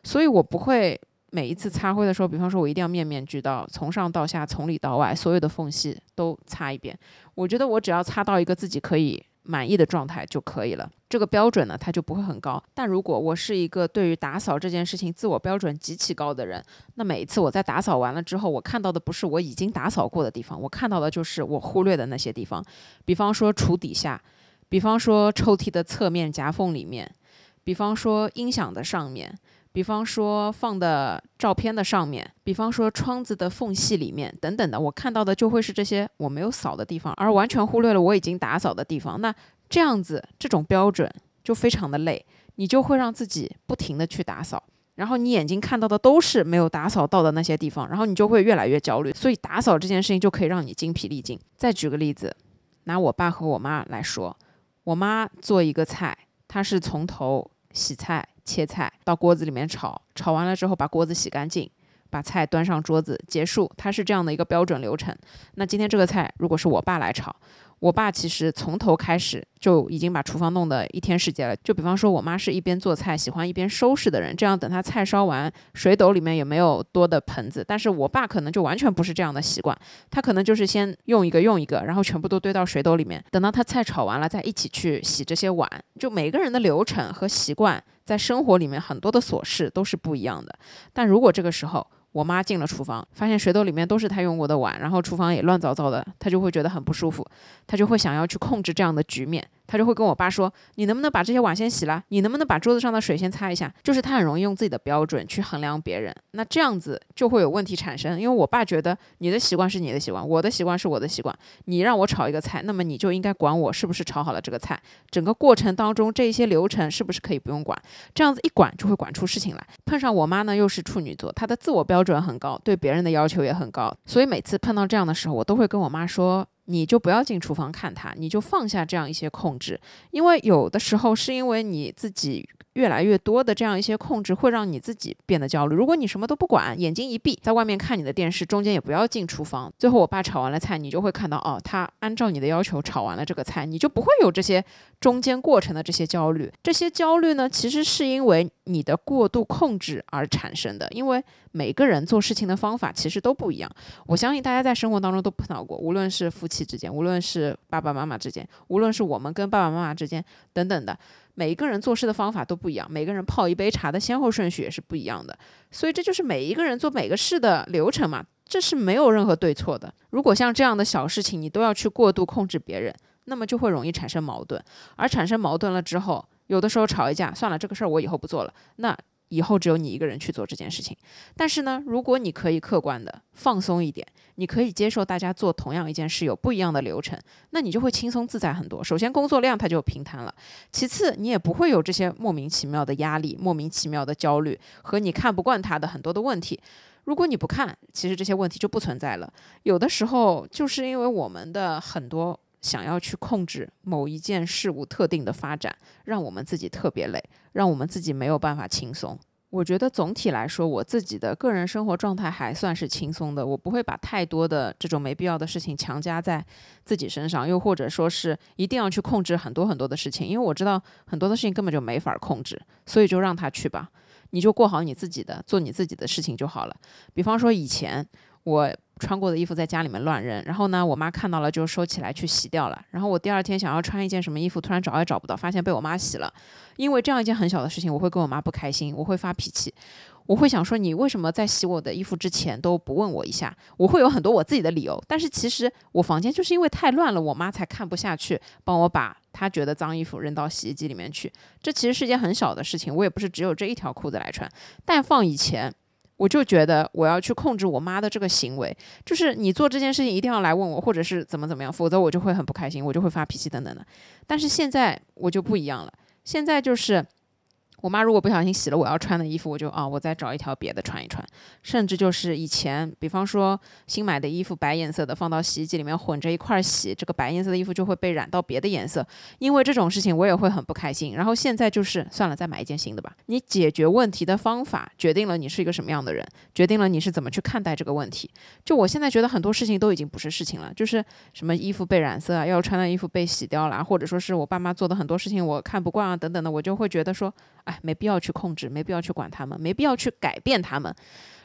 所以我不会。每一次擦灰的时候，比方说，我一定要面面俱到，从上到下，从里到外，所有的缝隙都擦一遍。我觉得我只要擦到一个自己可以满意的状态就可以了。这个标准呢，它就不会很高。但如果我是一个对于打扫这件事情自我标准极其高的人，那每一次我在打扫完了之后，我看到的不是我已经打扫过的地方，我看到的就是我忽略的那些地方。比方说橱底下，比方说抽屉的侧面夹缝里面，比方说音响的上面。比方说放的照片的上面，比方说窗子的缝隙里面等等的，我看到的就会是这些我没有扫的地方，而完全忽略了我已经打扫的地方。那这样子，这种标准就非常的累，你就会让自己不停的去打扫，然后你眼睛看到的都是没有打扫到的那些地方，然后你就会越来越焦虑。所以打扫这件事情就可以让你精疲力尽。再举个例子，拿我爸和我妈来说，我妈做一个菜，她是从头洗菜。切菜到锅子里面炒，炒完了之后把锅子洗干净，把菜端上桌子，结束。它是这样的一个标准流程。那今天这个菜如果是我爸来炒，我爸其实从头开始就已经把厨房弄得一天世界了。就比方说，我妈是一边做菜喜欢一边收拾的人，这样等她菜烧完，水斗里面也没有多的盆子。但是我爸可能就完全不是这样的习惯，他可能就是先用一个用一个，然后全部都堆到水斗里面，等到他菜炒完了再一起去洗这些碗。就每个人的流程和习惯，在生活里面很多的琐事都是不一样的。但如果这个时候，我妈进了厨房，发现水斗里面都是她用过的碗，然后厨房也乱糟糟的，她就会觉得很不舒服，她就会想要去控制这样的局面。他就会跟我爸说：“你能不能把这些碗先洗了？你能不能把桌子上的水先擦一下？”就是他很容易用自己的标准去衡量别人，那这样子就会有问题产生。因为我爸觉得你的习惯是你的习惯，我的习惯是我的习惯。你让我炒一个菜，那么你就应该管我是不是炒好了这个菜。整个过程当中，这一些流程是不是可以不用管？这样子一管就会管出事情来。碰上我妈呢，又是处女座，她的自我标准很高，对别人的要求也很高，所以每次碰到这样的时候，我都会跟我妈说。你就不要进厨房看他，你就放下这样一些控制，因为有的时候是因为你自己。越来越多的这样一些控制会让你自己变得焦虑。如果你什么都不管，眼睛一闭，在外面看你的电视，中间也不要进厨房。最后我爸炒完了菜，你就会看到哦，他按照你的要求炒完了这个菜，你就不会有这些中间过程的这些焦虑。这些焦虑呢，其实是因为你的过度控制而产生的。因为每个人做事情的方法其实都不一样。我相信大家在生活当中都碰到过，无论是夫妻之间，无论是爸爸妈妈之间，无论是我们跟爸爸妈妈之间等等的。每一个人做事的方法都不一样，每个人泡一杯茶的先后顺序也是不一样的，所以这就是每一个人做每个事的流程嘛，这是没有任何对错的。如果像这样的小事情你都要去过度控制别人，那么就会容易产生矛盾，而产生矛盾了之后，有的时候吵一架，算了，这个事儿我以后不做了，那。以后只有你一个人去做这件事情，但是呢，如果你可以客观的放松一点，你可以接受大家做同样一件事有不一样的流程，那你就会轻松自在很多。首先工作量它就平摊了，其次你也不会有这些莫名其妙的压力、莫名其妙的焦虑和你看不惯他的很多的问题。如果你不看，其实这些问题就不存在了。有的时候就是因为我们的很多。想要去控制某一件事物特定的发展，让我们自己特别累，让我们自己没有办法轻松。我觉得总体来说，我自己的个人生活状态还算是轻松的。我不会把太多的这种没必要的事情强加在自己身上，又或者说是一定要去控制很多很多的事情，因为我知道很多的事情根本就没法控制，所以就让他去吧，你就过好你自己的，做你自己的事情就好了。比方说以前我。穿过的衣服在家里面乱扔，然后呢，我妈看到了就收起来去洗掉了。然后我第二天想要穿一件什么衣服，突然找也找不到，发现被我妈洗了。因为这样一件很小的事情，我会跟我妈不开心，我会发脾气，我会想说你为什么在洗我的衣服之前都不问我一下？我会有很多我自己的理由。但是其实我房间就是因为太乱了，我妈才看不下去，帮我把她觉得脏衣服扔到洗衣机里面去。这其实是一件很小的事情，我也不是只有这一条裤子来穿。但放以前。我就觉得我要去控制我妈的这个行为，就是你做这件事情一定要来问我，或者是怎么怎么样，否则我就会很不开心，我就会发脾气等等的。但是现在我就不一样了，现在就是。我妈如果不小心洗了我要穿的衣服，我就啊，我再找一条别的穿一穿。甚至就是以前，比方说新买的衣服白颜色的放到洗衣机里面混着一块洗，这个白颜色的衣服就会被染到别的颜色。因为这种事情我也会很不开心。然后现在就是算了，再买一件新的吧。你解决问题的方法决定了你是一个什么样的人，决定了你是怎么去看待这个问题。就我现在觉得很多事情都已经不是事情了，就是什么衣服被染色啊，要穿的衣服被洗掉了，或者说是我爸妈做的很多事情我看不惯啊等等的，我就会觉得说。哎，没必要去控制，没必要去管他们，没必要去改变他们。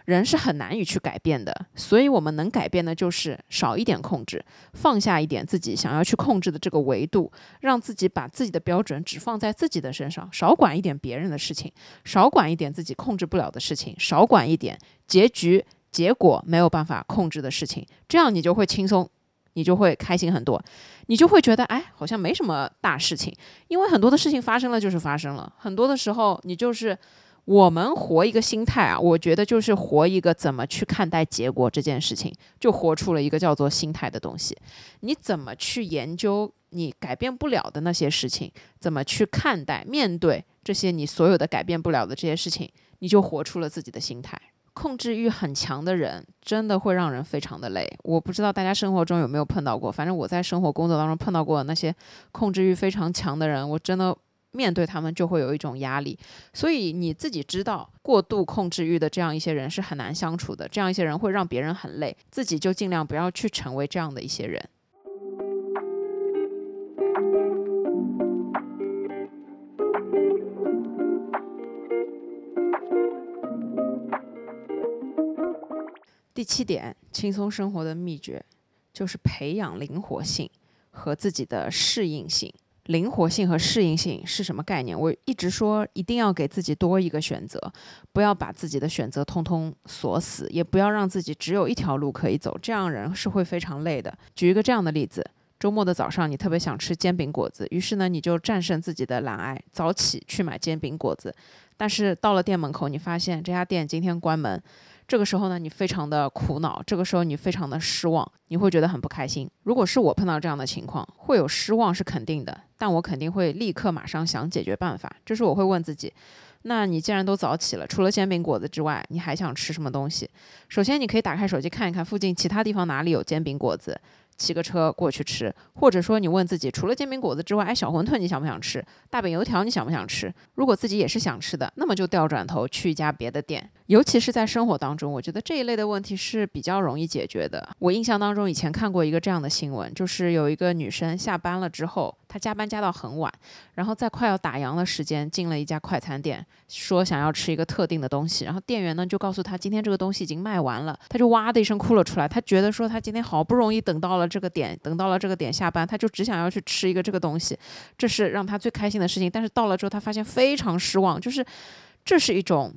人是很难以去改变的，所以我们能改变的就是少一点控制，放下一点自己想要去控制的这个维度，让自己把自己的标准只放在自己的身上，少管一点别人的事情，少管一点自己控制不了的事情，少管一点结局结果没有办法控制的事情，这样你就会轻松。你就会开心很多，你就会觉得哎，好像没什么大事情，因为很多的事情发生了就是发生了，很多的时候你就是我们活一个心态啊，我觉得就是活一个怎么去看待结果这件事情，就活出了一个叫做心态的东西。你怎么去研究你改变不了的那些事情，怎么去看待面对这些你所有的改变不了的这些事情，你就活出了自己的心态。控制欲很强的人，真的会让人非常的累。我不知道大家生活中有没有碰到过，反正我在生活工作当中碰到过那些控制欲非常强的人，我真的面对他们就会有一种压力。所以你自己知道，过度控制欲的这样一些人是很难相处的，这样一些人会让别人很累，自己就尽量不要去成为这样的一些人。七点，轻松生活的秘诀就是培养灵活性和自己的适应性。灵活性和适应性是什么概念？我一直说一定要给自己多一个选择，不要把自己的选择通通锁死，也不要让自己只有一条路可以走，这样人是会非常累的。举一个这样的例子：周末的早上，你特别想吃煎饼果子，于是呢，你就战胜自己的懒癌，早起去买煎饼果子。但是到了店门口，你发现这家店今天关门。这个时候呢，你非常的苦恼，这个时候你非常的失望，你会觉得很不开心。如果是我碰到这样的情况，会有失望是肯定的，但我肯定会立刻马上想解决办法。就是我会问自己，那你既然都早起了，除了煎饼果子之外，你还想吃什么东西？首先，你可以打开手机看一看附近其他地方哪里有煎饼果子。骑个车过去吃，或者说你问自己，除了煎饼果子之外，哎，小馄饨你想不想吃？大饼油条你想不想吃？如果自己也是想吃的，那么就调转头去一家别的店。尤其是在生活当中，我觉得这一类的问题是比较容易解决的。我印象当中以前看过一个这样的新闻，就是有一个女生下班了之后，她加班加到很晚，然后在快要打烊的时间进了一家快餐店，说想要吃一个特定的东西，然后店员呢就告诉她今天这个东西已经卖完了，她就哇的一声哭了出来。她觉得说她今天好不容易等到了这个点，等到了这个点下班，她就只想要去吃一个这个东西，这是让她最开心的事情。但是到了之后，她发现非常失望，就是这是一种。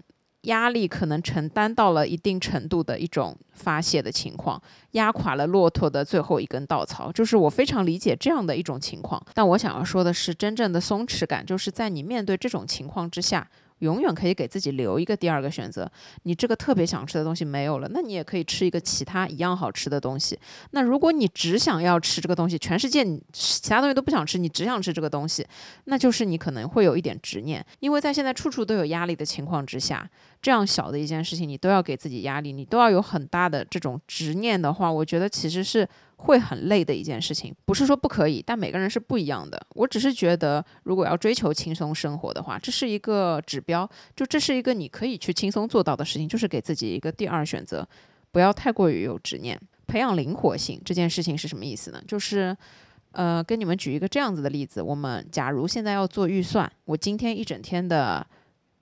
压力可能承担到了一定程度的一种发泄的情况，压垮了骆驼的最后一根稻草，就是我非常理解这样的一种情况。但我想要说的是，真正的松弛感，就是在你面对这种情况之下。永远可以给自己留一个第二个选择。你这个特别想吃的东西没有了，那你也可以吃一个其他一样好吃的东西。那如果你只想要吃这个东西，全世界你其他东西都不想吃，你只想吃这个东西，那就是你可能会有一点执念。因为在现在处处都有压力的情况之下，这样小的一件事情你都要给自己压力，你都要有很大的这种执念的话，我觉得其实是。会很累的一件事情，不是说不可以，但每个人是不一样的。我只是觉得，如果要追求轻松生活的话，这是一个指标，就这是一个你可以去轻松做到的事情，就是给自己一个第二选择，不要太过于有执念。培养灵活性这件事情是什么意思呢？就是，呃，跟你们举一个这样子的例子，我们假如现在要做预算，我今天一整天的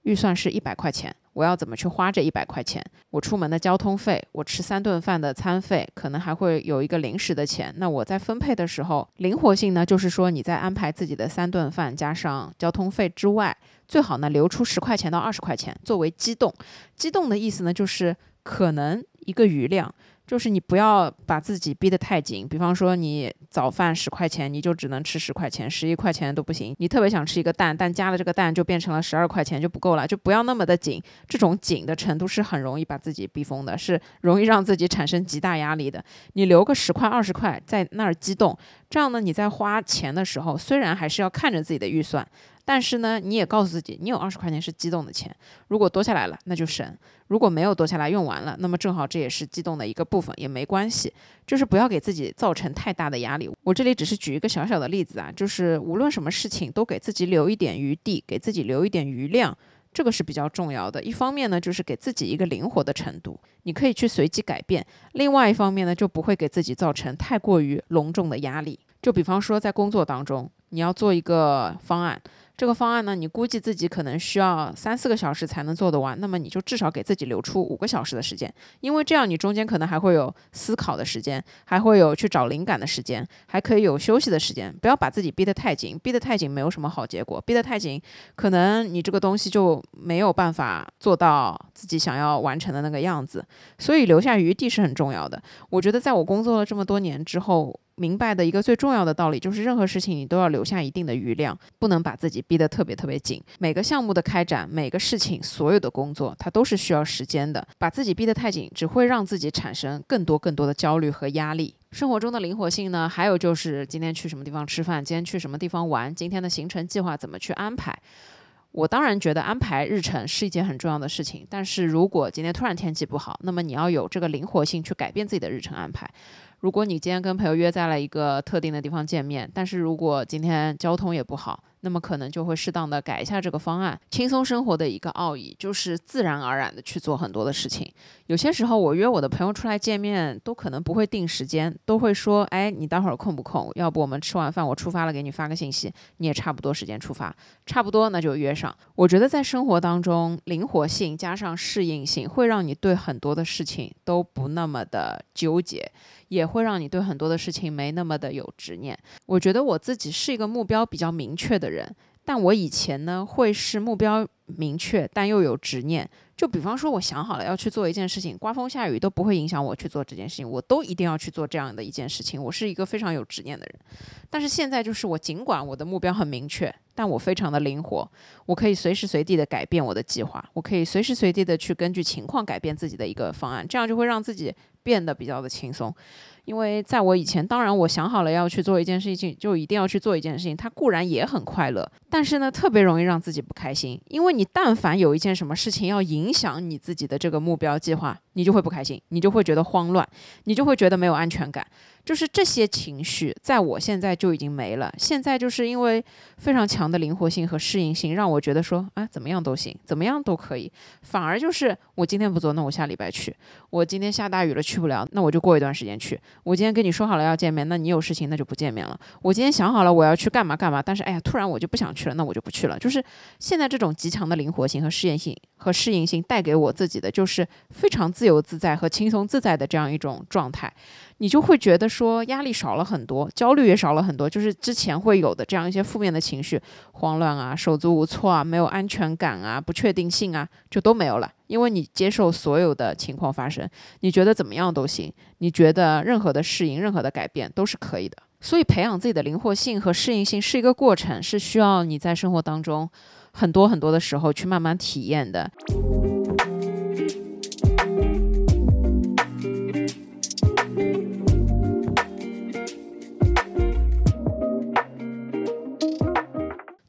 预算是一百块钱。我要怎么去花这一百块钱？我出门的交通费，我吃三顿饭的餐费，可能还会有一个零食的钱。那我在分配的时候，灵活性呢，就是说你在安排自己的三顿饭加上交通费之外，最好呢留出十块钱到二十块钱作为机动。机动的意思呢，就是可能一个余量。就是你不要把自己逼得太紧，比方说你早饭十块钱，你就只能吃十块钱，十一块钱都不行。你特别想吃一个蛋，但加了这个蛋就变成了十二块钱就不够了，就不要那么的紧。这种紧的程度是很容易把自己逼疯的，是容易让自己产生极大压力的。你留个十块二十块在那儿激动，这样呢你在花钱的时候，虽然还是要看着自己的预算。但是呢，你也告诉自己，你有二十块钱是激动的钱，如果多下来了，那就省；如果没有多下来用完了，那么正好这也是激动的一个部分，也没关系。就是不要给自己造成太大的压力。我这里只是举一个小小的例子啊，就是无论什么事情都给自己留一点余地，给自己留一点余量，这个是比较重要的。一方面呢，就是给自己一个灵活的程度，你可以去随机改变；另外一方面呢，就不会给自己造成太过于隆重的压力。就比方说在工作当中，你要做一个方案。这个方案呢，你估计自己可能需要三四个小时才能做得完，那么你就至少给自己留出五个小时的时间，因为这样你中间可能还会有思考的时间，还会有去找灵感的时间，还可以有休息的时间。不要把自己逼得太紧，逼得太紧没有什么好结果，逼得太紧，可能你这个东西就没有办法做到自己想要完成的那个样子。所以留下余地是很重要的。我觉得在我工作了这么多年之后。明白的一个最重要的道理就是，任何事情你都要留下一定的余量，不能把自己逼得特别特别紧。每个项目的开展，每个事情，所有的工作，它都是需要时间的。把自己逼得太紧，只会让自己产生更多更多的焦虑和压力。生活中的灵活性呢，还有就是今天去什么地方吃饭，今天去什么地方玩，今天的行程计划怎么去安排。我当然觉得安排日程是一件很重要的事情，但是如果今天突然天气不好，那么你要有这个灵活性去改变自己的日程安排。如果你今天跟朋友约在了一个特定的地方见面，但是如果今天交通也不好，那么可能就会适当的改一下这个方案。轻松生活的一个奥义就是自然而然的去做很多的事情。有些时候我约我的朋友出来见面，都可能不会定时间，都会说，哎，你待会儿空不空？要不我们吃完饭我出发了，给你发个信息，你也差不多时间出发，差不多那就约上。我觉得在生活当中，灵活性加上适应性，会让你对很多的事情都不那么的纠结。也会让你对很多的事情没那么的有执念。我觉得我自己是一个目标比较明确的人人，但我以前呢会是目标明确但又有执念。就比方说，我想好了要去做一件事情，刮风下雨都不会影响我去做这件事情，我都一定要去做这样的一件事情。我是一个非常有执念的人。但是现在就是我尽管我的目标很明确，但我非常的灵活，我可以随时随地的改变我的计划，我可以随时随地的去根据情况改变自己的一个方案，这样就会让自己。变得比较的轻松，因为在我以前，当然我想好了要去做一件事情，就一定要去做一件事情。它固然也很快乐，但是呢，特别容易让自己不开心。因为你但凡有一件什么事情要影响你自己的这个目标计划，你就会不开心，你就会觉得慌乱，你就会觉得没有安全感。就是这些情绪，在我现在就已经没了。现在就是因为非常强的灵活性和适应性，让我觉得说啊，怎么样都行，怎么样都可以。反而就是我今天不做，那我下礼拜去。我今天下大雨了，去不了，那我就过一段时间去。我今天跟你说好了要见面，那你有事情，那就不见面了。我今天想好了我要去干嘛干嘛，但是哎呀，突然我就不想去了，那我就不去了。就是现在这种极强的灵活性和适应性和适应性带给我自己的，就是非常自由自在和轻松自在的这样一种状态。你就会觉得说压力少了很多，焦虑也少了很多，就是之前会有的这样一些负面的情绪，慌乱啊、手足无措啊、没有安全感啊、不确定性啊，就都没有了。因为你接受所有的情况发生，你觉得怎么样都行，你觉得任何的适应、任何的改变都是可以的。所以培养自己的灵活性和适应性是一个过程，是需要你在生活当中很多很多的时候去慢慢体验的。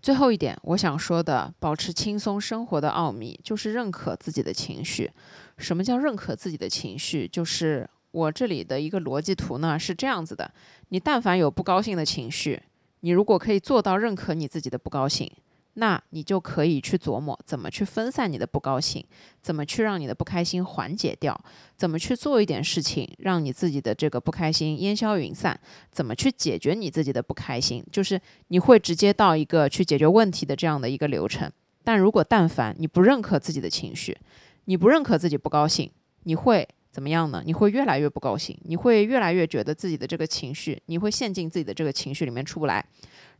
最后一点，我想说的，保持轻松生活的奥秘，就是认可自己的情绪。什么叫认可自己的情绪？就是我这里的一个逻辑图呢，是这样子的：你但凡有不高兴的情绪，你如果可以做到认可你自己的不高兴。那你就可以去琢磨怎么去分散你的不高兴，怎么去让你的不开心缓解掉，怎么去做一点事情让你自己的这个不开心烟消云散，怎么去解决你自己的不开心，就是你会直接到一个去解决问题的这样的一个流程。但如果但凡你不认可自己的情绪，你不认可自己不高兴，你会怎么样呢？你会越来越不高兴，你会越来越觉得自己的这个情绪，你会陷进自己的这个情绪里面出不来，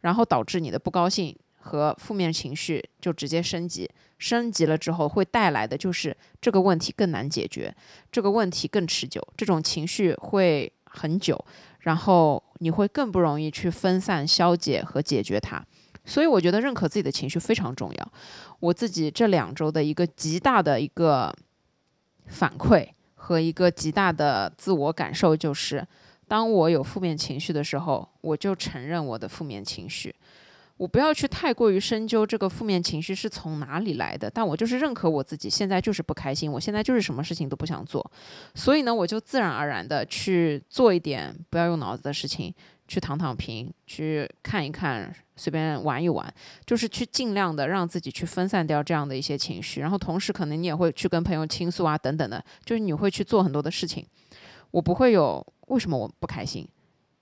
然后导致你的不高兴。和负面情绪就直接升级，升级了之后会带来的就是这个问题更难解决，这个问题更持久，这种情绪会很久，然后你会更不容易去分散、消解和解决它。所以我觉得认可自己的情绪非常重要。我自己这两周的一个极大的一个反馈和一个极大的自我感受就是，当我有负面情绪的时候，我就承认我的负面情绪。我不要去太过于深究这个负面情绪是从哪里来的，但我就是认可我自己现在就是不开心，我现在就是什么事情都不想做，所以呢，我就自然而然的去做一点不要用脑子的事情，去躺躺平，去看一看，随便玩一玩，就是去尽量的让自己去分散掉这样的一些情绪，然后同时可能你也会去跟朋友倾诉啊，等等的，就是你会去做很多的事情，我不会有为什么我不开心。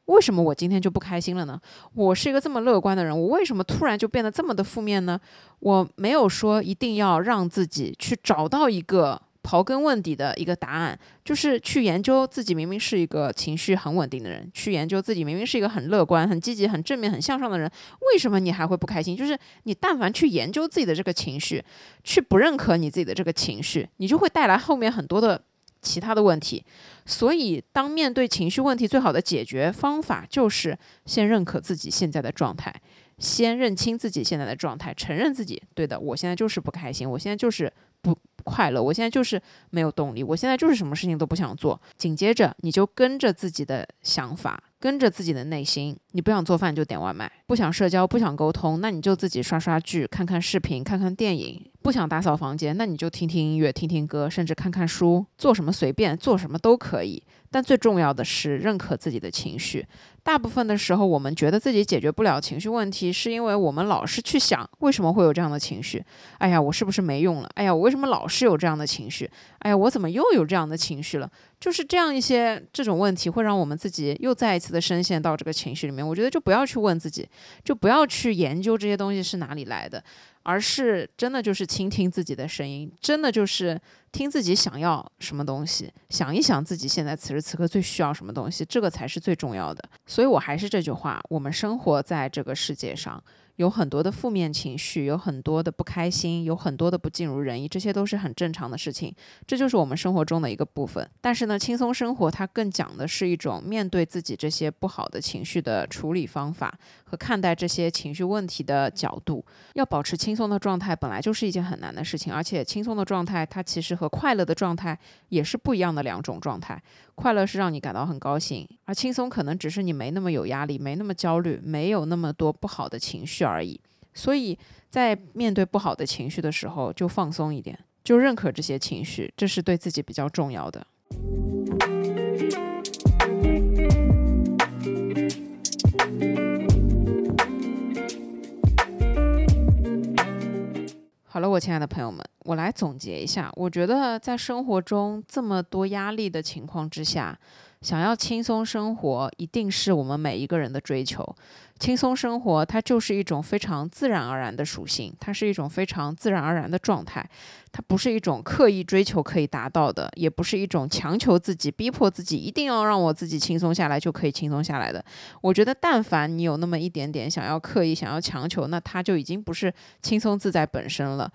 为什么我今天就不开心了呢？我是一个这么乐观的人，我为什么突然就变得这么的负面呢？我没有说一定要让自己去找到一个刨根问底的一个答案，就是去研究自己明明是一个情绪很稳定的人，去研究自己明明是一个很乐观、很积极、很正面、很向上的人，为什么你还会不开心？就是你但凡去研究自己的这个情绪，去不认可你自己的这个情绪，你就会带来后面很多的。其他的问题，所以当面对情绪问题，最好的解决方法就是先认可自己现在的状态，先认清自己现在的状态，承认自己对的，我现在就是不开心，我现在就是不快乐，我现在就是没有动力，我现在就是什么事情都不想做。紧接着，你就跟着自己的想法。跟着自己的内心，你不想做饭就点外卖，不想社交不想沟通，那你就自己刷刷剧、看看视频、看看电影。不想打扫房间，那你就听听音乐、听听歌，甚至看看书，做什么随便做什么都可以。但最重要的是认可自己的情绪。大部分的时候，我们觉得自己解决不了情绪问题，是因为我们老是去想为什么会有这样的情绪。哎呀，我是不是没用了？哎呀，我为什么老是有这样的情绪？哎呀，我怎么又有这样的情绪了？就是这样一些这种问题，会让我们自己又再一次的深陷到这个情绪里面。我觉得就不要去问自己，就不要去研究这些东西是哪里来的。而是真的就是倾听自己的声音，真的就是听自己想要什么东西，想一想自己现在此时此刻最需要什么东西，这个才是最重要的。所以我还是这句话，我们生活在这个世界上。有很多的负面情绪，有很多的不开心，有很多的不尽如人意，这些都是很正常的事情，这就是我们生活中的一个部分。但是呢，轻松生活它更讲的是一种面对自己这些不好的情绪的处理方法和看待这些情绪问题的角度。要保持轻松的状态，本来就是一件很难的事情，而且轻松的状态它其实和快乐的状态也是不一样的两种状态。快乐是让你感到很高兴，而轻松可能只是你没那么有压力，没那么焦虑，没有那么多不好的情绪而已。所以在面对不好的情绪的时候，就放松一点，就认可这些情绪，这是对自己比较重要的。好了，我亲爱的朋友们，我来总结一下。我觉得在生活中这么多压力的情况之下，想要轻松生活，一定是我们每一个人的追求。轻松生活，它就是一种非常自然而然的属性，它是一种非常自然而然的状态，它不是一种刻意追求可以达到的，也不是一种强求自己、逼迫自己一定要让我自己轻松下来就可以轻松下来的。我觉得，但凡你有那么一点点想要刻意、想要强求，那它就已经不是轻松自在本身了。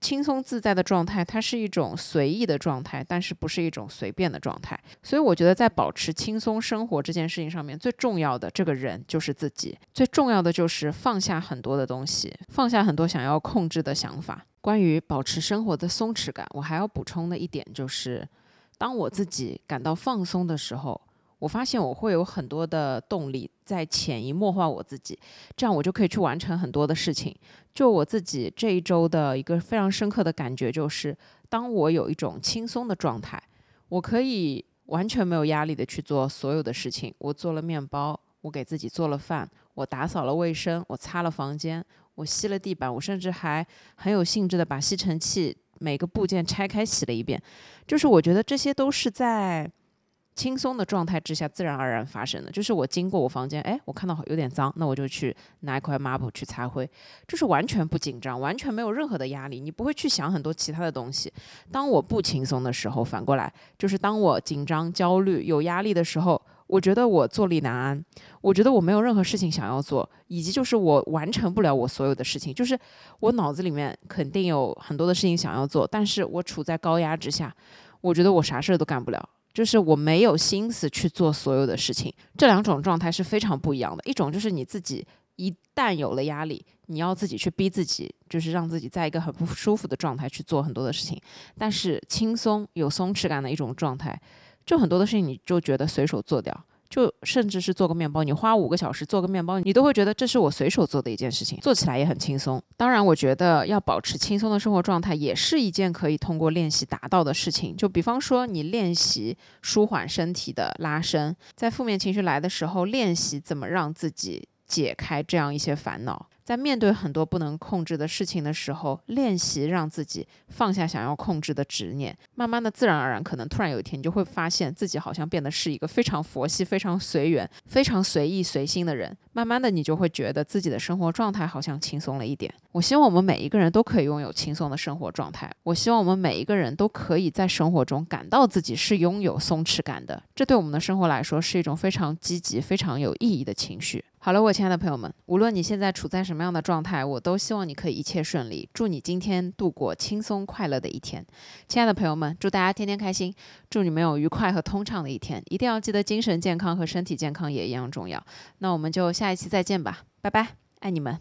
轻松自在的状态，它是一种随意的状态，但是不是一种随便的状态。所以我觉得，在保持轻松生活这件事情上面，最重要的这个人就是自己。最重要的就是放下很多的东西，放下很多想要控制的想法。关于保持生活的松弛感，我还要补充的一点就是，当我自己感到放松的时候。我发现我会有很多的动力在潜移默化我自己，这样我就可以去完成很多的事情。就我自己这一周的一个非常深刻的感觉就是，当我有一种轻松的状态，我可以完全没有压力的去做所有的事情。我做了面包，我给自己做了饭，我打扫了卫生，我擦了房间，我吸了地板，我甚至还很有兴致的把吸尘器每个部件拆开洗了一遍。就是我觉得这些都是在。轻松的状态之下，自然而然发生的，就是我经过我房间，哎，我看到有点脏，那我就去拿一块抹布去擦灰，就是完全不紧张，完全没有任何的压力，你不会去想很多其他的东西。当我不轻松的时候，反过来就是当我紧张、焦虑、有压力的时候，我觉得我坐立难安，我觉得我没有任何事情想要做，以及就是我完成不了我所有的事情，就是我脑子里面肯定有很多的事情想要做，但是我处在高压之下，我觉得我啥事儿都干不了。就是我没有心思去做所有的事情，这两种状态是非常不一样的。一种就是你自己一旦有了压力，你要自己去逼自己，就是让自己在一个很不舒服的状态去做很多的事情。但是轻松有松弛感的一种状态，就很多的事情你就觉得随手做掉。就甚至是做个面包，你花五个小时做个面包，你都会觉得这是我随手做的一件事情，做起来也很轻松。当然，我觉得要保持轻松的生活状态，也是一件可以通过练习达到的事情。就比方说，你练习舒缓身体的拉伸，在负面情绪来的时候，练习怎么让自己解开这样一些烦恼。在面对很多不能控制的事情的时候，练习让自己放下想要控制的执念，慢慢的、自然而然，可能突然有一天，你就会发现自己好像变得是一个非常佛系、非常随缘、非常随意随心的人。慢慢的，你就会觉得自己的生活状态好像轻松了一点。我希望我们每一个人都可以拥有轻松的生活状态。我希望我们每一个人都可以在生活中感到自己是拥有松弛感的。这对我们的生活来说是一种非常积极、非常有意义的情绪。好了，我亲爱的朋友们，无论你现在处在什么样的状态，我都希望你可以一切顺利。祝你今天度过轻松快乐的一天，亲爱的朋友们，祝大家天天开心，祝你们有愉快和通畅的一天。一定要记得精神健康和身体健康也一样重要。那我们就下一期再见吧，拜拜，爱你们。